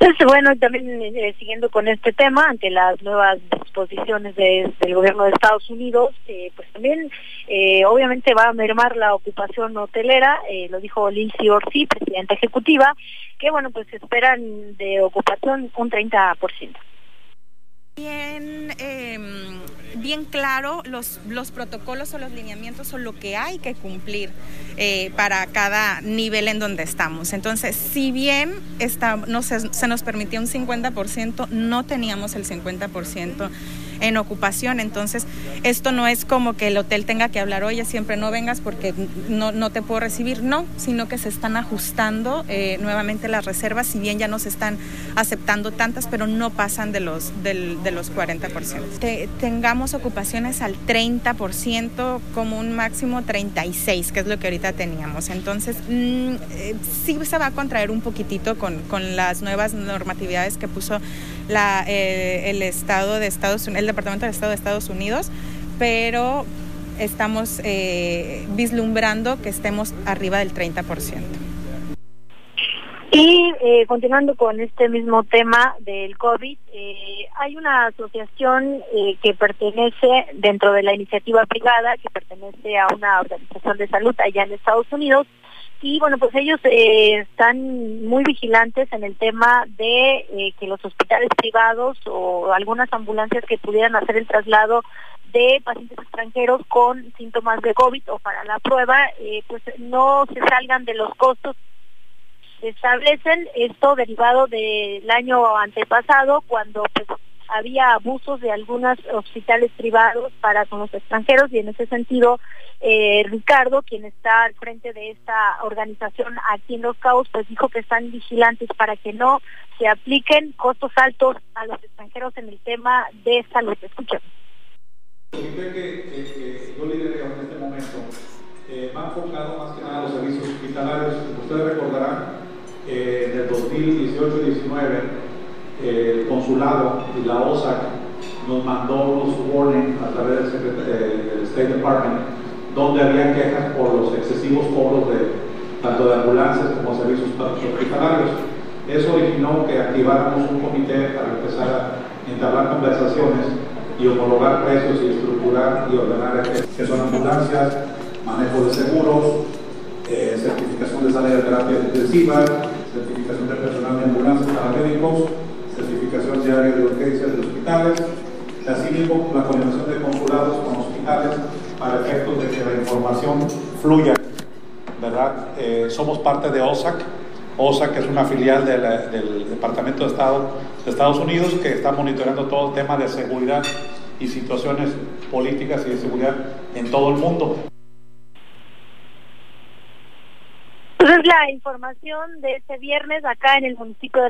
Entonces, bueno, también eh, siguiendo con este tema, ante las nuevas disposiciones de, del gobierno de Estados Unidos, eh, pues también eh, obviamente va a mermar la ocupación hotelera, lo dijo Lindsay Orsi, presidenta ejecutiva, que bueno, pues esperan de ocupación un 30%. Bien, eh, bien claro los, los protocolos o los lineamientos o lo que hay que cumplir eh, para cada nivel en donde estamos. Entonces, si bien está, no se, se nos permitía un 50%, no teníamos el 50% en ocupación. Entonces, esto no es como que el hotel tenga que hablar, oye, siempre no vengas porque no, no te puedo recibir, no, sino que se están ajustando eh, nuevamente las reservas, si bien ya no se están aceptando tantas, pero no pasan de los, de los 40%. Te, tengamos ocupaciones al 30%, como un máximo 36%, que es lo que ahorita teníamos. Entonces, mmm, sí se va a contraer un poquitito con, con las nuevas normatividades que puso la, eh, el Estado de Estados el Departamento del Estado de Estados Unidos, pero estamos eh, vislumbrando que estemos arriba del 30%. Y eh, continuando con este mismo tema del COVID, eh, hay una asociación eh, que pertenece dentro de la iniciativa privada, que pertenece a una organización de salud allá en Estados Unidos, y bueno, pues ellos eh, están muy vigilantes en el tema de eh, que los hospitales privados o algunas ambulancias que pudieran hacer el traslado de pacientes extranjeros con síntomas de COVID o para la prueba, eh, pues no se salgan de los costos. Establecen esto derivado del año antepasado cuando pues había abusos de algunos hospitales privados para con los extranjeros y en ese sentido eh, Ricardo, quien está al frente de esta organización aquí en Los Cabos, pues dijo que están vigilantes para que no se apliquen costos altos a los extranjeros en el tema de salud. Escuchen. Que, en este momento eh, enfocado más que nada los servicios hospitalarios. Ustedes recordarán eh, en el 2018-19 eh, el consulado y la OSAC nos mandó unos warning a través del, del State Department donde había quejas por los excesivos cobros de tanto de ambulancias como servicios hospitalarios. Eso originó que activáramos un comité para empezar a entablar conversaciones y homologar precios y estructurar y ordenar que son ambulancias, manejo de seguros, eh, certificación de sala de terapia intensiva, certificación de personal de ambulancias paramédicos, certificación de área de hospitales, asimismo la coordinación de consulados con hospitales para efectos de que la información fluya, ¿verdad? Eh, somos parte de OSAC, OSAC es una filial de la, del Departamento de Estado de Estados Unidos que está monitoreando todo el tema de seguridad y situaciones políticas y de seguridad en todo el mundo. Entonces la información de este viernes acá en el municipio de